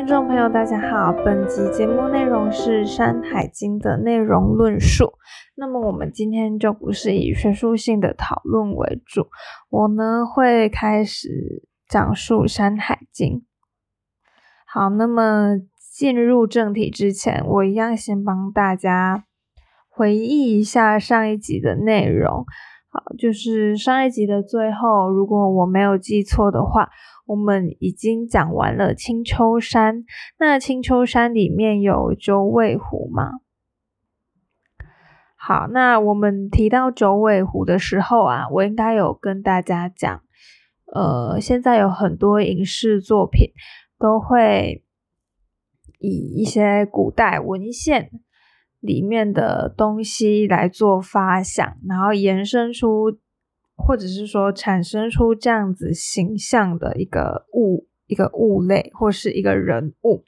听众朋友，大家好。本集节目内容是《山海经》的内容论述。那么，我们今天就不是以学术性的讨论为主，我呢会开始讲述《山海经》。好，那么进入正题之前，我一样先帮大家回忆一下上一集的内容。好，就是上一集的最后，如果我没有记错的话，我们已经讲完了青丘山。那青丘山里面有九尾狐吗？好，那我们提到九尾狐的时候啊，我应该有跟大家讲，呃，现在有很多影视作品都会以一些古代文献。里面的东西来做发想，然后延伸出，或者是说产生出这样子形象的一个物、一个物类或是一个人物。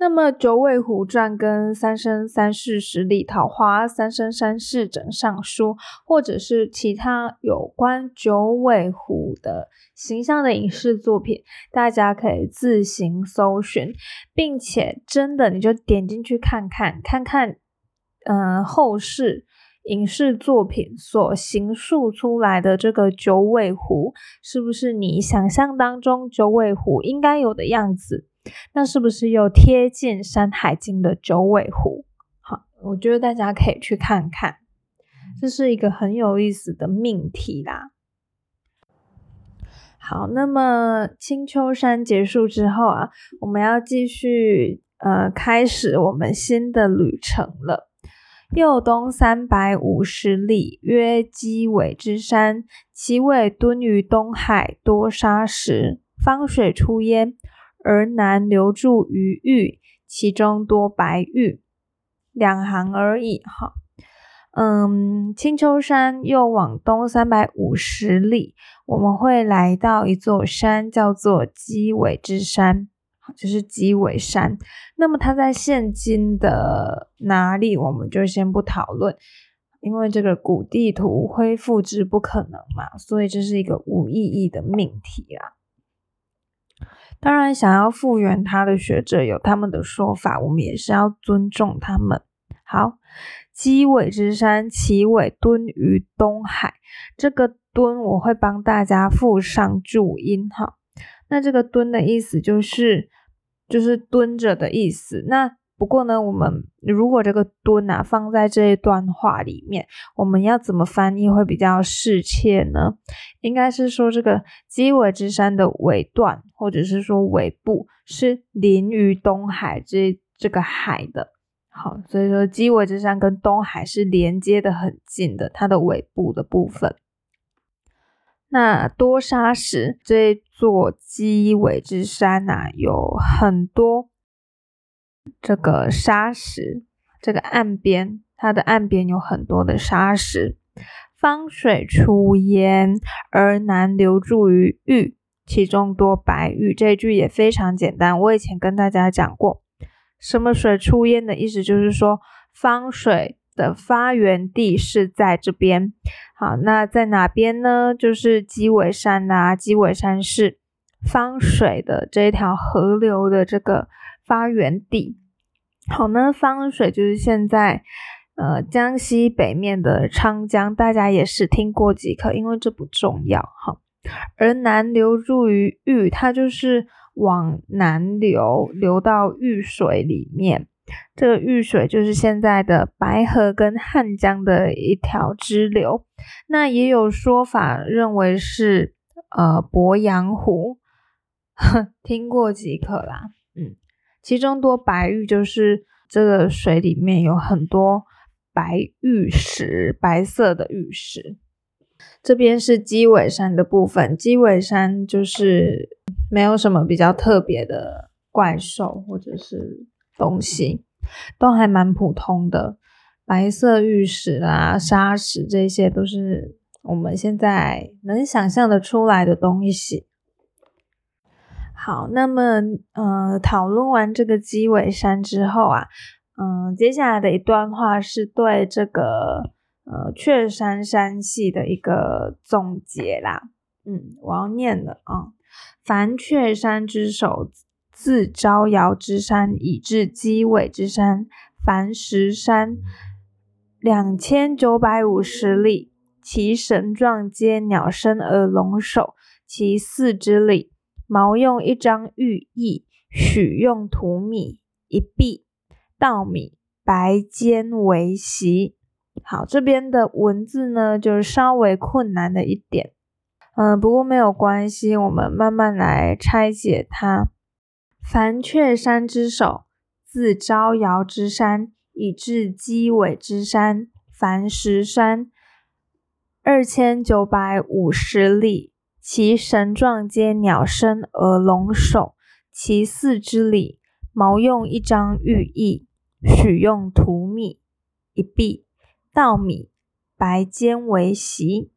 那么《九尾狐传》跟《三生三世十里桃花》《三生三世枕上书》，或者是其他有关九尾狐的形象的影视作品，大家可以自行搜寻，并且真的你就点进去看看，看看，嗯，后世影视作品所形塑出来的这个九尾狐，是不是你想象当中九尾狐应该有的样子？那是不是又贴近《山海经》的九尾狐？好，我觉得大家可以去看看，这是一个很有意思的命题啦。好，那么青丘山结束之后啊，我们要继续呃开始我们新的旅程了。右东三百五十里，曰鸡尾之山，其尾蹲于东海，多沙石，方水出焉。而南流注于玉，其中多白玉，两行而已。哈，嗯，青丘山又往东三百五十里，我们会来到一座山，叫做鸡尾之山，就是鸡尾山。那么它在现今的哪里，我们就先不讨论，因为这个古地图恢复之不可能嘛，所以这是一个无意义的命题啊。当然，想要复原它的学者有他们的说法，我们也是要尊重他们。好，鸡尾之山，其尾敦于东海。这个敦我会帮大家附上注音哈。那这个敦的意思就是就是蹲着的意思。那不过呢，我们如果这个“蹲”啊放在这一段话里面，我们要怎么翻译会比较适切呢？应该是说这个鸡尾之山的尾段，或者是说尾部是临于东海这这个海的。好，所以说鸡尾之山跟东海是连接的很近的，它的尾部的部分。那多沙石这座鸡尾之山呐，有很多。这个沙石，这个岸边，它的岸边有很多的沙石。方水出焉，而南流注于玉，其中多白玉。这句也非常简单，我以前跟大家讲过，什么水出焉的意思，就是说方水的发源地是在这边。好，那在哪边呢？就是鸡尾山啊，鸡尾山是方水的这一条河流的这个发源地。好呢，方水就是现在呃江西北面的昌江，大家也是听过即可，因为这不重要哈。而南流入于玉，它就是往南流，流到玉水里面。这个玉水就是现在的白河跟汉江的一条支流。那也有说法认为是呃鄱阳湖，听过即可啦。嗯。其中多白玉，就是这个水里面有很多白玉石，白色的玉石。这边是鸡尾山的部分，鸡尾山就是没有什么比较特别的怪兽或者是东西，都还蛮普通的，白色玉石啊、沙石这些都是我们现在能想象的出来的东西。好，那么呃，讨论完这个鸡尾山之后啊，嗯，接下来的一段话是对这个呃雀山山系的一个总结啦。嗯，我要念了啊。凡雀山之首，自招摇之山以至鸡尾之山，凡十山，两千九百五十里。其神状皆鸟身而龙首，其四之里，毛用一张玉翼，许用土米一臂，稻米白尖为席。好，这边的文字呢，就是稍微困难的一点。嗯，不过没有关系，我们慢慢来拆解它。凡雀山之首，自招摇之山以至鸡尾之山，凡十山，二千九百五十里。其神状皆鸟身而龙首，其四之里，毛用一张玉翼，许用土米一臂，稻米白尖为席。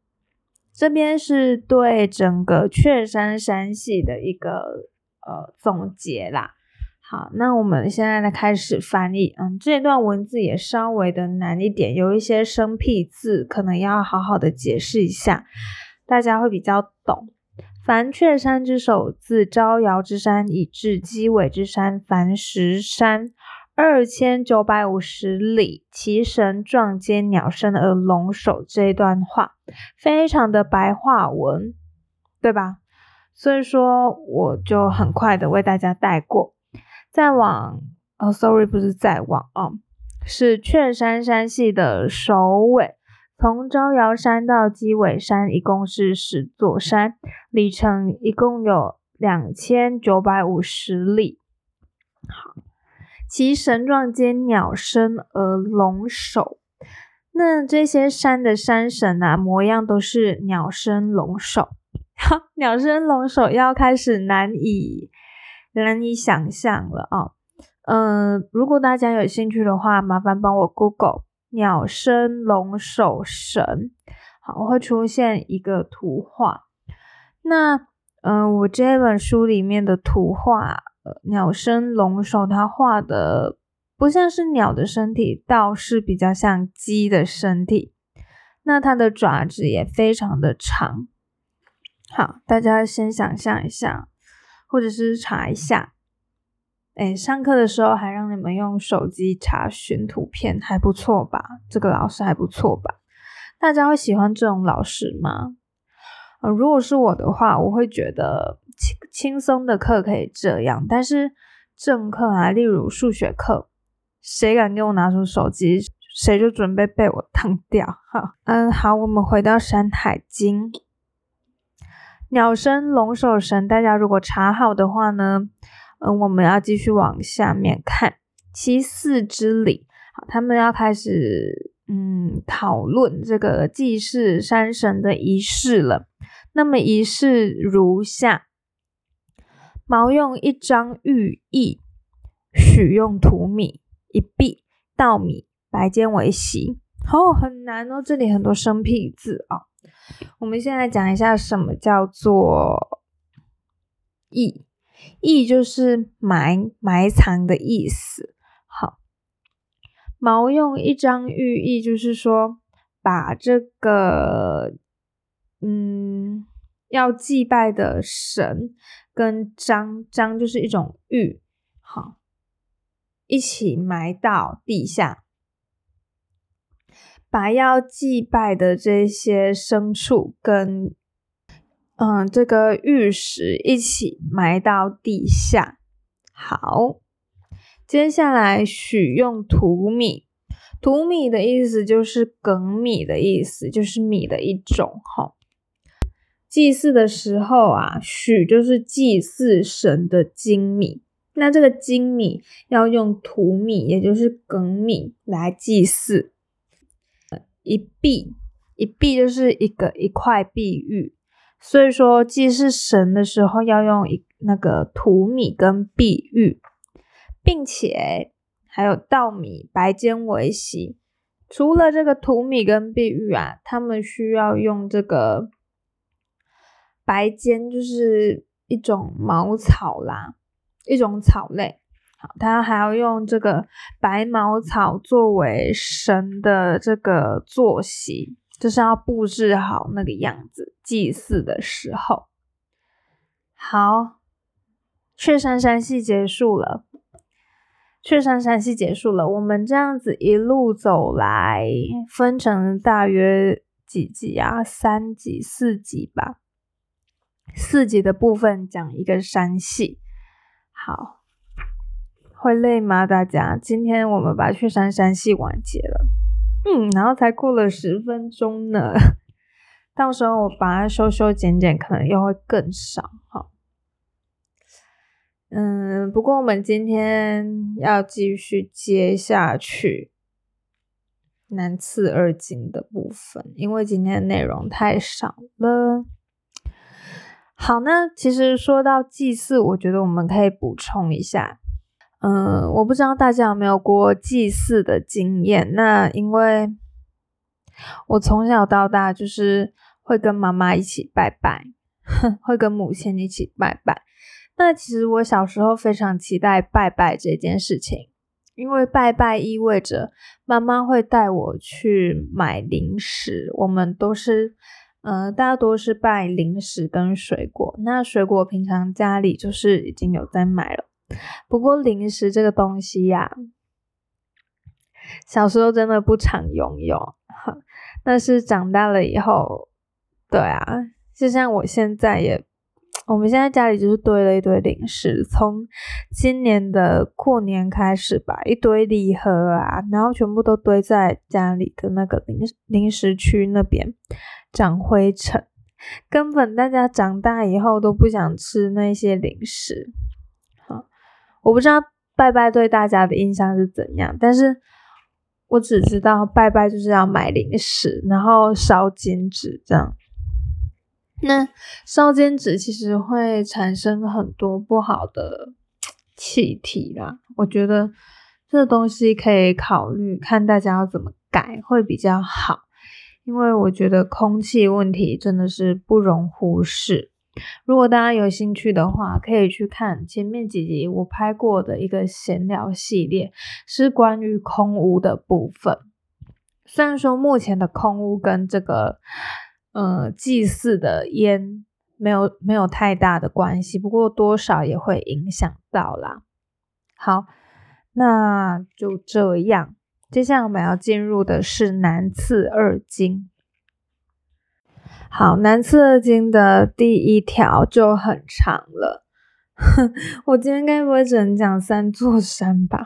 这边是对整个雀山山系的一个。呃，总结啦。好，那我们现在呢开始翻译。嗯，这段文字也稍微的难一点，有一些生僻字，可能要好好的解释一下，大家会比较懂。凡雀山之首，自招摇之山以至鸡尾之山，凡十山，二千九百五十里。其神状皆鸟身而龙首。这一段话非常的白话文，对吧？所以说，我就很快的为大家带过。再往，哦，sorry，不是再往哦，是雀山山系的首尾，从招摇山到鸡尾山，一共是十座山，里程一共有两千九百五十里。好，其神状皆鸟身而龙首。那这些山的山神啊，模样都是鸟身龙首。鸟身龙首要开始难以难以想象了啊！嗯，如果大家有兴趣的话，麻烦帮我 Google 鸟身龙首神，好，会出现一个图画。那嗯，我这本书里面的图画，鸟身龙首，它画的不像是鸟的身体，倒是比较像鸡的身体。那它的爪子也非常的长。好，大家先想象一下，或者是查一下。哎，上课的时候还让你们用手机查询图片，还不错吧？这个老师还不错吧？大家会喜欢这种老师吗？呃，如果是我的话，我会觉得轻轻松的课可以这样，但是正课啊，例如数学课，谁敢给我拿出手机，谁就准备被我 烫掉。哈，嗯，好，我们回到《山海经》。鸟身龙首神，大家如果查好的话呢，嗯，我们要继续往下面看。其四之礼，好，他们要开始嗯讨论这个祭祀山神的仪式了。那么仪式如下：毛用一张玉翼，许用土米一臂，稻米白尖为席。哦，很难哦，这里很多生僻字啊。我们现在讲一下什么叫做翼，翼就是埋埋藏的意思。好，毛用一张玉意，就是说把这个嗯要祭拜的神跟章章就是一种玉，好一起埋到地下。把要祭拜的这些牲畜跟嗯这个玉石一起埋到地下。好，接下来许用土米，土米的意思就是梗米的意思，就是米的一种。哈，祭祀的时候啊，许就是祭祀神的精米，那这个精米要用土米，也就是梗米来祭祀。一碧，一碧就是一个一块碧玉，所以说祭祀神的时候要用一那个土米跟碧玉，并且还有稻米白尖为席。除了这个土米跟碧玉啊，他们需要用这个白尖，就是一种茅草啦，一种草类。他还要用这个白茅草作为神的这个坐席，就是要布置好那个样子，祭祀的时候。好，雀山山系结束了，雀山山系结束了。我们这样子一路走来，分成大约几集啊？三集、四集吧。四集的部分讲一个山系。好，会累吗？大家？今天我们把雀山山系完结了。嗯，然后才过了十分钟呢。到时候我把它修修剪剪，可能又会更少哈。嗯，不过我们今天要继续接下去南次二经的部分，因为今天内容太少了。好，那其实说到祭祀，我觉得我们可以补充一下。嗯，我不知道大家有没有过祭祀的经验？那因为我从小到大就是会跟妈妈一起拜拜，会跟母亲一起拜拜。那其实我小时候非常期待拜拜这件事情，因为拜拜意味着妈妈会带我去买零食。我们都是，呃，大多是拜零食跟水果。那水果平常家里就是已经有在买了，不过零食这个东西呀，小时候真的不常拥有。但是长大了以后，对啊，就像我现在也。我们现在家里就是堆了一堆零食，从今年的过年开始吧，一堆礼盒啊，然后全部都堆在家里的那个零零食区那边，长灰尘，根本大家长大以后都不想吃那些零食。我不知道拜拜对大家的印象是怎样，但是我只知道拜拜就是要买零食，然后烧金纸这样。那烧煎纸其实会产生很多不好的气体啦，我觉得这东西可以考虑看大家要怎么改会比较好，因为我觉得空气问题真的是不容忽视。如果大家有兴趣的话，可以去看前面几集我拍过的一个闲聊系列，是关于空屋的部分。虽然说目前的空屋跟这个。呃，祭祀的烟没有没有太大的关系，不过多少也会影响到啦。好，那就这样。接下来我们要进入的是南次二经。好，南次二经的第一条就很长了，我今天该不会只能讲三座山吧？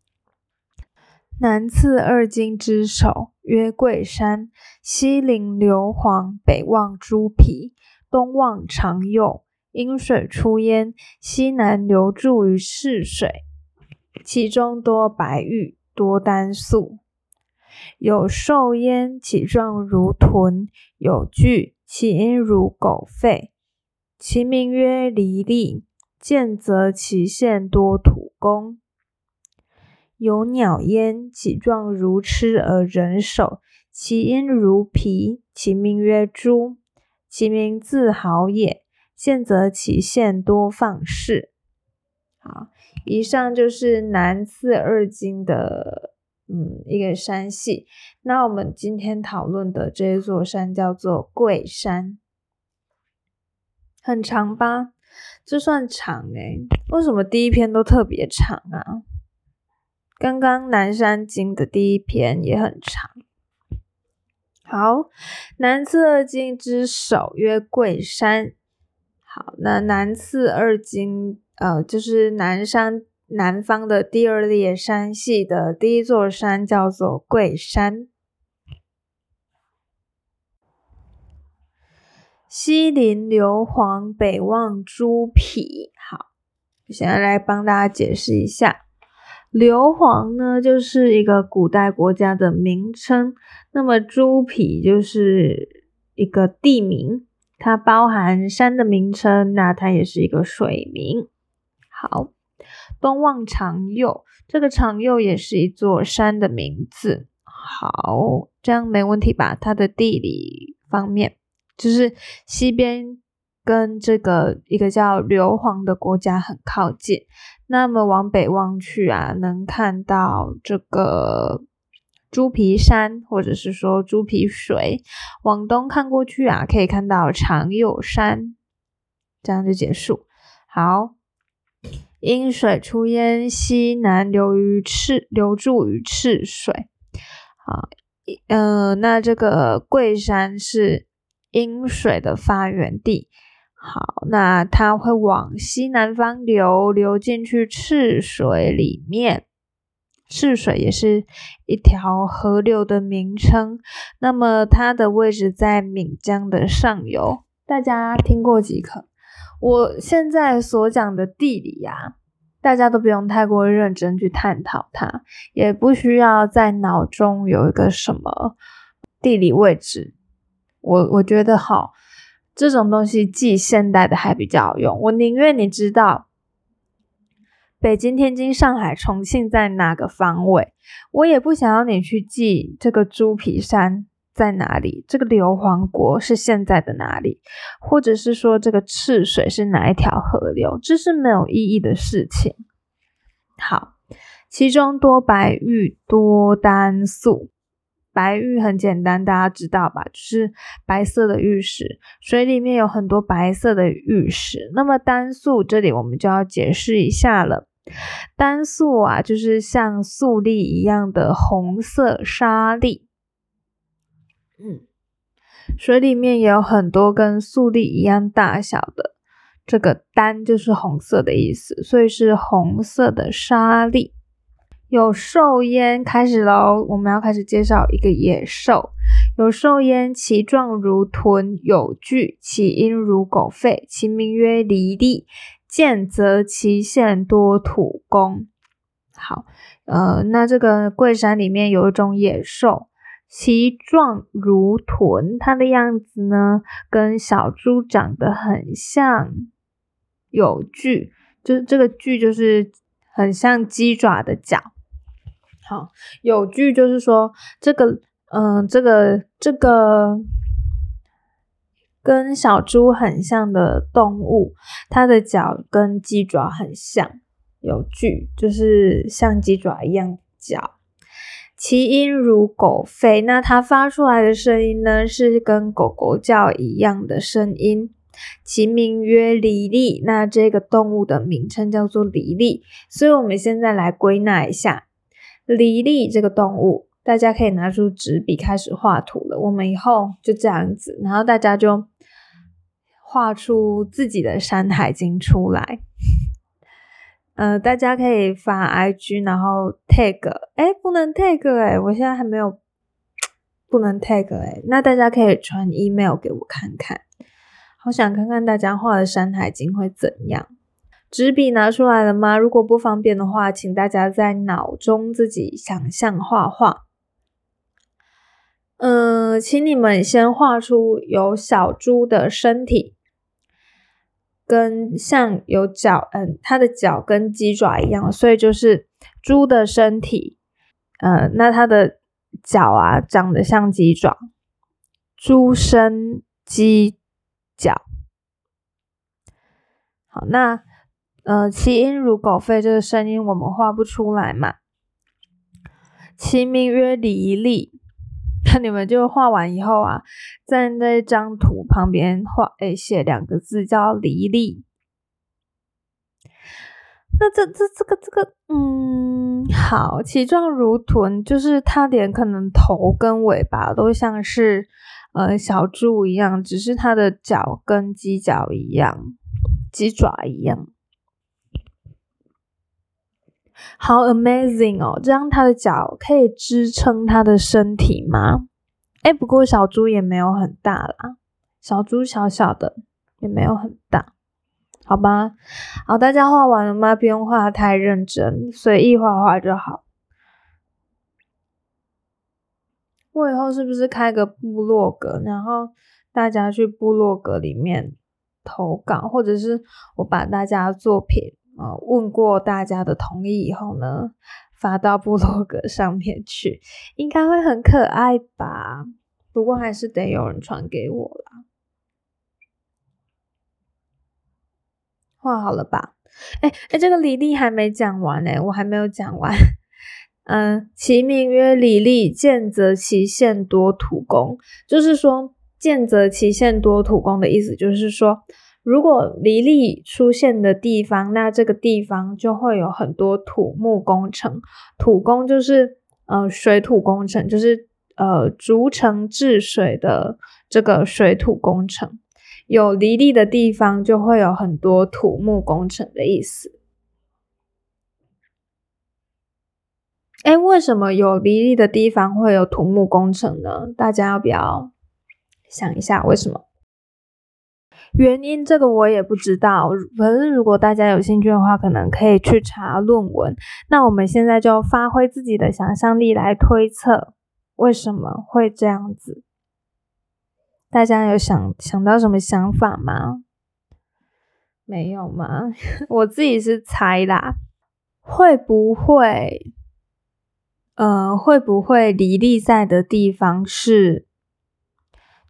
南次二经之首。曰贵山，西临硫磺，北望猪皮，东望长幼，阴水出焉，西南流注于泗水，其中多白玉，多丹素，有兽焉，其状如豚；有巨，其音如狗吠。其名曰离利，见则其县多土工。有鸟焉，其状如痴而人首，其音如皮，其名曰朱，其名自豪也。见则其县多放矢。好，以上就是南次二经的嗯一个山系。那我们今天讨论的这一座山叫做桂山，很长吧？这算长诶，为什么第一篇都特别长啊？刚刚南山经的第一篇也很长。好，南次二经之首曰桂山。好，那南次二经，呃，就是南山南方的第二列山系的第一座山叫做桂山。西临硫磺，北望猪皮。好，现在来帮大家解释一下。硫磺呢，就是一个古代国家的名称。那么猪皮就是一个地名，它包含山的名称，那它也是一个水名。好，东望长幼，这个长幼也是一座山的名字。好，这样没问题吧？它的地理方面，就是西边。跟这个一个叫硫磺的国家很靠近，那么往北望去啊，能看到这个猪皮山，或者是说猪皮水；往东看过去啊，可以看到长幼山。这样就结束。好，因水出焉，西南流于赤，流注于赤水。好，呃，那这个桂山是阴水的发源地。好，那它会往西南方流，流进去赤水里面。赤水也是一条河流的名称。那么它的位置在岷江的上游。大家听过即可。我现在所讲的地理呀，大家都不用太过认真去探讨它，也不需要在脑中有一个什么地理位置。我我觉得好。这种东西记现代的还比较好用，我宁愿你知道北京、天津、上海、重庆在哪个方位，我也不想要你去记这个猪皮山在哪里，这个硫磺国是现在的哪里，或者是说这个赤水是哪一条河流，这是没有意义的事情。好，其中多白玉，多丹素。白玉很简单，大家知道吧？就是白色的玉石，水里面有很多白色的玉石。那么丹素这里我们就要解释一下了。丹素啊，就是像素粒一样的红色沙粒。嗯，水里面也有很多跟粟粒一样大小的，这个丹就是红色的意思，所以是红色的沙粒。有兽焉，开始喽！我们要开始介绍一个野兽。有兽焉，其状如豚，有距，其音如狗吠，其名曰离地。见则其现多土公。好，呃，那这个桂山里面有一种野兽，其状如豚，它的样子呢跟小猪长得很像，有距，就是这个距就是很像鸡爪的脚。好，有句就是说，这个，嗯，这个，这个跟小猪很像的动物，它的脚跟鸡爪很像。有句就是像鸡爪一样脚，其音如狗吠，那它发出来的声音呢，是跟狗狗叫一样的声音。其名曰离利，那这个动物的名称叫做离利。所以，我们现在来归纳一下。离利这个动物，大家可以拿出纸笔开始画图了。我们以后就这样子，然后大家就画出自己的《山海经》出来。呃，大家可以发 IG，然后 tag，哎，不能 tag 哎，我现在还没有，不能 tag 哎，那大家可以传 email 给我看看，好想看看大家画的《山海经》会怎样。纸笔拿出来了吗？如果不方便的话，请大家在脑中自己想象画画。嗯，请你们先画出有小猪的身体，跟像有脚，嗯，它的脚跟鸡爪一样，所以就是猪的身体。呃，那它的脚啊，长得像鸡爪，猪身鸡脚。好，那。呃，其音如狗吠，这个声音我们画不出来嘛？其名曰离利，那你们就画完以后啊，在那张图旁边画，哎，写两个字叫离离。那这这这个这个，嗯，好，其状如豚，就是它连可能头跟尾巴都像是呃小猪一样，只是它的脚跟鸡脚一样，鸡爪一样。好 amazing 哦！这样他的脚可以支撑他的身体吗？哎，不过小猪也没有很大啦，小猪小小的，也没有很大，好吧？好，大家画完了吗？不用画太认真，随意画画就好。我以后是不是开个部落格，然后大家去部落格里面投稿，或者是我把大家作品。呃，问过大家的同意以后呢，发到部落格上面去，应该会很可爱吧？不过还是得有人传给我啦。画好了吧？哎哎，这个李丽还没讲完呢，我还没有讲完。嗯，其名曰李丽，见则其现多土工，就是说见则其现多土工的意思，就是说。如果离利出现的地方，那这个地方就会有很多土木工程。土工就是呃水土工程，就是呃逐城治水的这个水土工程。有离地的地方，就会有很多土木工程的意思。哎，为什么有离地的地方会有土木工程呢？大家要不要想一下为什么？原因这个我也不知道，可是如果大家有兴趣的话，可能可以去查论文。那我们现在就发挥自己的想象力来推测为什么会这样子。大家有想想到什么想法吗？没有吗？我自己是猜啦，会不会，呃，会不会离地在的地方是，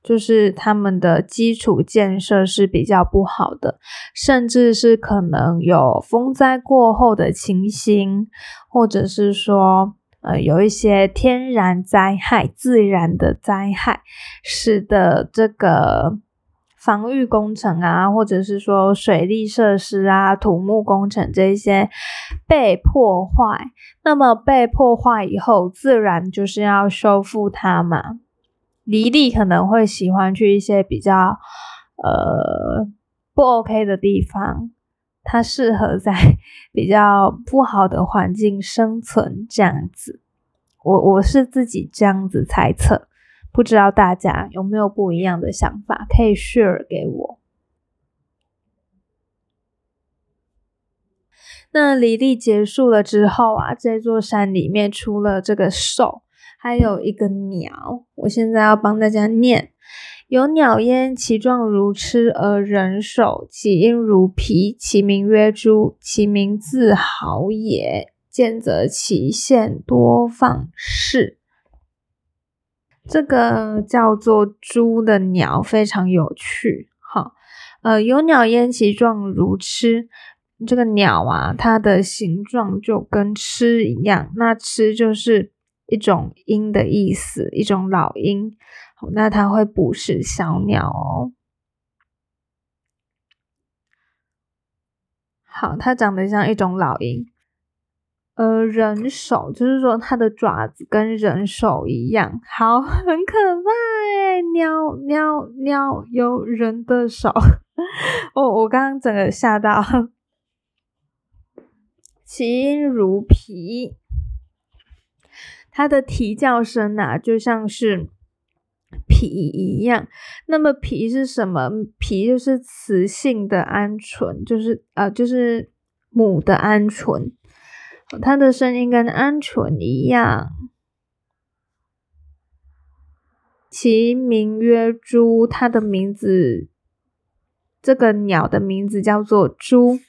就是他们的基础建设是比较不好的，甚至是可能有风灾过后的情形，或者是说。呃，有一些天然灾害、自然的灾害，使得这个防御工程啊，或者是说水利设施啊、土木工程这些被破坏。那么被破坏以后，自然就是要修复它嘛。离地可能会喜欢去一些比较呃不 OK 的地方。它适合在 比较不好的环境生存，这样子，我我是自己这样子猜测，不知道大家有没有不一样的想法，可以 share 给我。那离地结束了之后啊，这座山里面除了这个兽，还有一个鸟，我现在要帮大家念。有鸟焉，其状如螭，而人首，其音如皮，其名曰猪，其名自豪也。见则其线多放矢。这个叫做猪的鸟非常有趣。哈，呃，有鸟焉，其状如螭。这个鸟啊，它的形状就跟螭一样。那螭就是一种鹰的意思，一种老鹰。那它会捕食小鸟哦。好，它长得像一种老鹰。呃，人手就是说它的爪子跟人手一样，好，很可怕哎！鸟鸟鸟有人的手，我 我刚刚整个吓到。其音如皮，它的啼叫声啊，就像是。脾一样，那么脾是什么？脾就是雌性的鹌鹑，就是呃，就是母的鹌鹑，它的声音跟鹌鹑一样。其名曰猪，它的名字，这个鸟的名字叫做猪。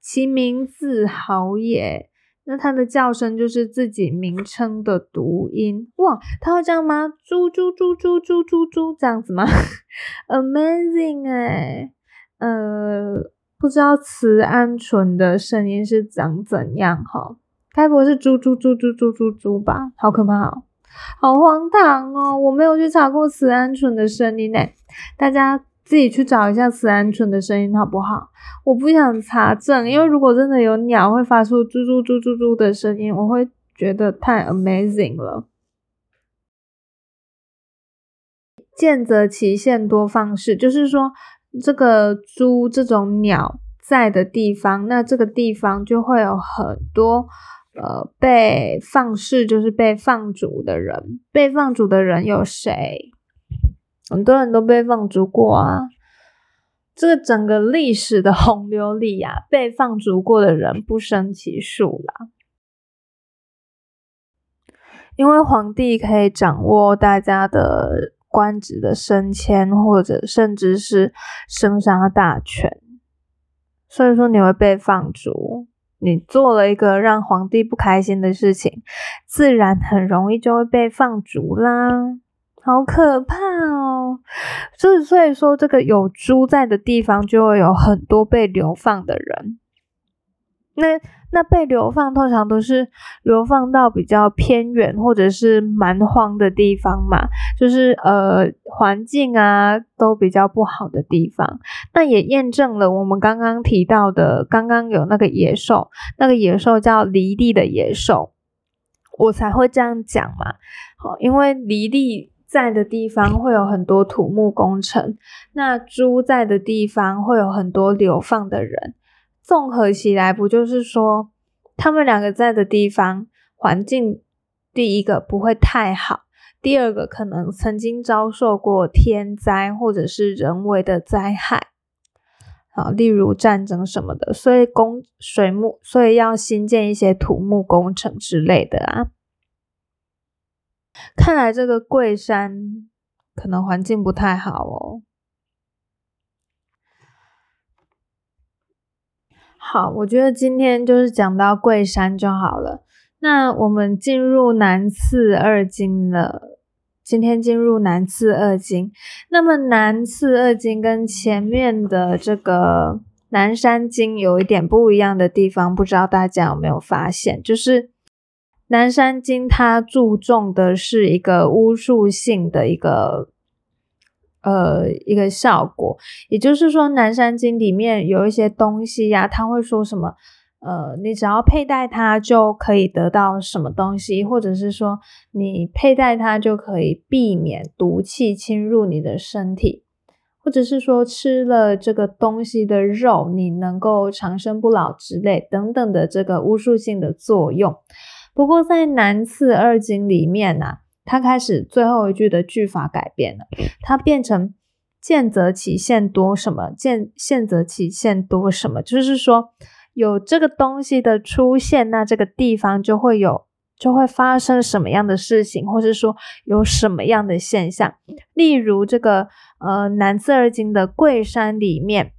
其名字好也。那它的叫声就是自己名称的读音哇，它会这样吗？猪猪猪猪猪猪猪这样子吗？Amazing 哎，呃，不知道雌鹌鹑的声音是长怎样哈？该不会是猪猪猪猪猪猪猪吧？好可怕哦，好荒唐哦！我没有去查过雌鹌鹑的声音诶，大家。自己去找一下雌鹌鹑的声音好不好？我不想查证，因为如果真的有鸟会发出猪猪猪猪猪的声音，我会觉得太 amazing 了。见则其线多放矢，就是说这个猪这种鸟在的地方，那这个地方就会有很多呃被放矢，就是被放逐的人。被放逐的人有谁？很多人都被放逐过啊！这个整个历史的洪流里啊，被放逐过的人不胜其数啦。因为皇帝可以掌握大家的官职的升迁，或者甚至是生杀大权，所以说你会被放逐。你做了一个让皇帝不开心的事情，自然很容易就会被放逐啦。好可怕哦！是所以说，这个有猪在的地方，就会有很多被流放的人。那那被流放通常都是流放到比较偏远或者是蛮荒的地方嘛，就是呃环境啊都比较不好的地方。那也验证了我们刚刚提到的，刚刚有那个野兽，那个野兽叫离地的野兽，我才会这样讲嘛。好，因为离地在的地方会有很多土木工程，那猪在的地方会有很多流放的人。综合起来，不就是说，他们两个在的地方环境，第一个不会太好，第二个可能曾经遭受过天灾或者是人为的灾害，啊，例如战争什么的，所以工水木，所以要新建一些土木工程之类的啊。看来这个桂山可能环境不太好哦。好，我觉得今天就是讲到桂山就好了。那我们进入南次二经了。今天进入南次二经，那么南次二经跟前面的这个南山经有一点不一样的地方，不知道大家有没有发现？就是南山经它注重的是一个巫术性的一个。呃，一个效果，也就是说，《南山经》里面有一些东西呀，他会说什么？呃，你只要佩戴它就可以得到什么东西，或者是说你佩戴它就可以避免毒气侵入你的身体，或者是说吃了这个东西的肉，你能够长生不老之类等等的这个巫术性的作用。不过在《南次二经》里面呢。他开始最后一句的句法改变了，它变成见则起现多什么，见现则起现多什么，就是说有这个东西的出现，那这个地方就会有就会发生什么样的事情，或是说有什么样的现象。例如这个呃南次二经的桂山里面。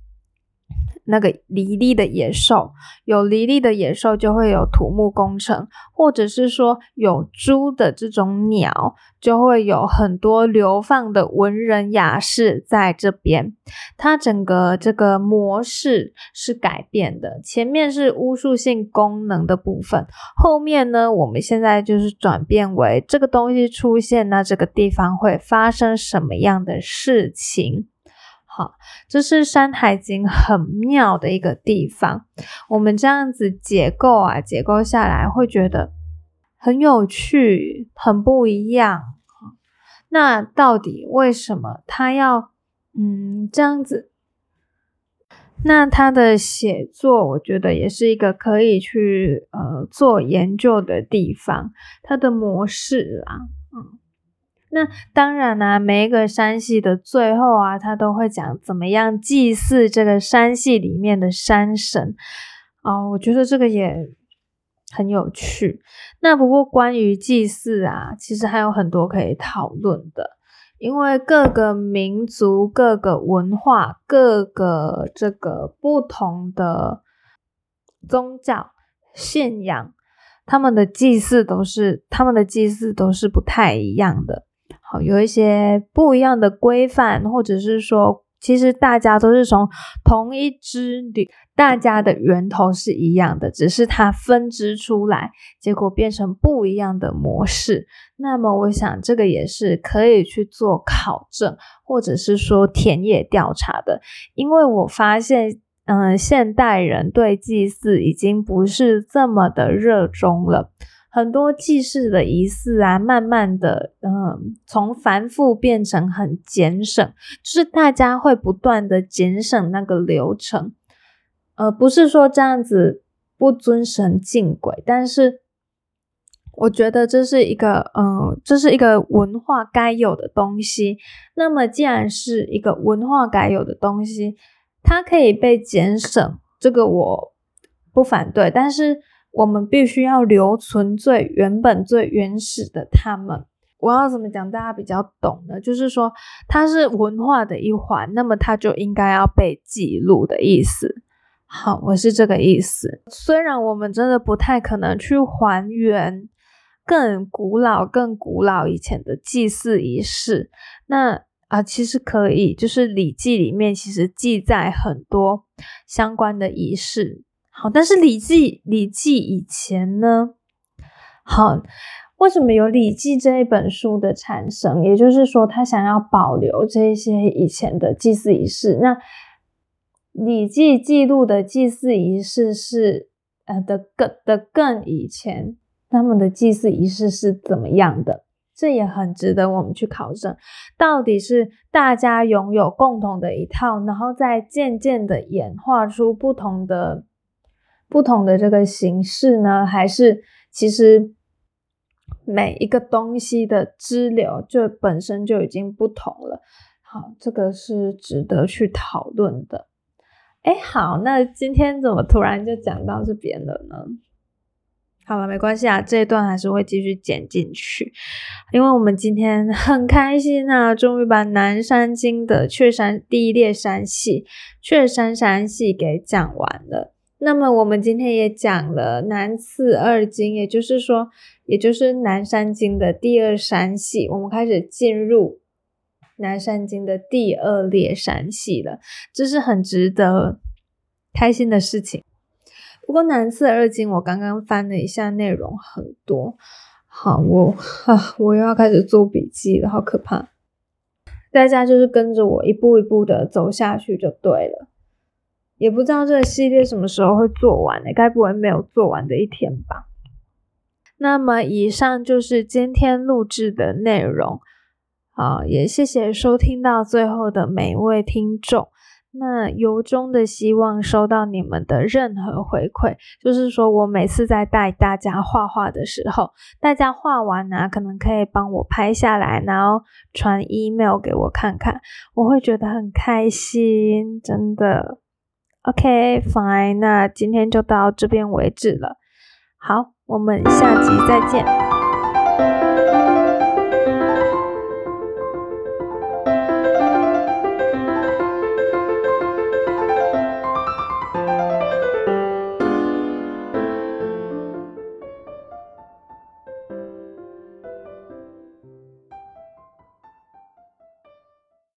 那个离地的野兽，有离地的野兽就会有土木工程，或者是说有猪的这种鸟，就会有很多流放的文人雅士在这边。它整个这个模式是改变的，前面是巫术性功能的部分，后面呢，我们现在就是转变为这个东西出现，那这个地方会发生什么样的事情？好，这是《山海经》很妙的一个地方。我们这样子解构啊，解构下来会觉得很有趣，很不一样。那到底为什么他要嗯这样子？那他的写作，我觉得也是一个可以去呃做研究的地方。他的模式啊，嗯。那当然啦，每一个山系的最后啊，他都会讲怎么样祭祀这个山系里面的山神哦。我觉得这个也很有趣。那不过关于祭祀啊，其实还有很多可以讨论的，因为各个民族、各个文化、各个这个不同的宗教信仰，他们的祭祀都是他们的祭祀都是不太一样的。好，有一些不一样的规范，或者是说，其实大家都是从同一支旅，大家的源头是一样的，只是它分支出来，结果变成不一样的模式。那么，我想这个也是可以去做考证，或者是说田野调查的，因为我发现，嗯，现代人对祭祀已经不是这么的热衷了。很多祭祀的仪式啊，慢慢的，嗯，从繁复变成很简省，就是大家会不断的节省那个流程，呃，不是说这样子不遵神敬鬼，但是我觉得这是一个，嗯，这是一个文化该有的东西。那么既然是一个文化该有的东西，它可以被节省，这个我不反对，但是。我们必须要留存最原本、最原始的他们。我要怎么讲，大家比较懂呢？就是说，它是文化的一环，那么它就应该要被记录的意思。好，我是这个意思。虽然我们真的不太可能去还原更古老、更古老以前的祭祀仪式，那啊，其实可以，就是《礼记》里面其实记载很多相关的仪式。好，但是《礼记》《礼记》以前呢？好，为什么有《礼记》这一本书的产生？也就是说，他想要保留这些以前的祭祀仪式。那《礼记》记录的祭祀仪式是呃的更的更以前，他们的祭祀仪式是怎么样的？这也很值得我们去考证，到底是大家拥有共同的一套，然后再渐渐的演化出不同的、不同的这个形式呢，还是其实每一个东西的支流就本身就已经不同了？好，这个是值得去讨论的。哎，好，那今天怎么突然就讲到这边了呢？好了，没关系啊，这一段还是会继续剪进去，因为我们今天很开心啊，终于把《南山经》的雀山第一列山系雀山山系给讲完了。那么我们今天也讲了南次二经，也就是说，也就是《南山经》的第二山系，我们开始进入《南山经》的第二列山系了，这是很值得开心的事情。不过南次二经我刚刚翻了一下，内容很多。好，我啊，我又要开始做笔记了，好可怕！大家就是跟着我一步一步的走下去就对了。也不知道这个系列什么时候会做完呢？该不会没有做完的一天吧？那么以上就是今天录制的内容。好，也谢谢收听到最后的每一位听众。那由衷的希望收到你们的任何回馈，就是说我每次在带大家画画的时候，大家画完呢，可能可以帮我拍下来，然后传 email 给我看看，我会觉得很开心，真的。OK，fine，那今天就到这边为止了。好，我们下集再见。